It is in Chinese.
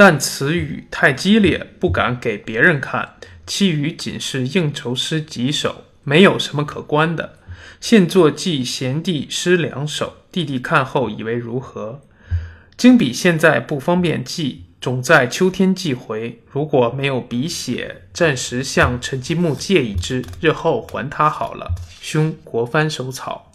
但词语太激烈不敢给别人看其余仅是应酬诗几首没有什么可观的。现作寄贤弟诗两首弟弟看后以为如何？经笔现在不方便寄总在秋天寄回。如果没有笔写暂时向陈继木借一支日后还他好了。兄国藩手草。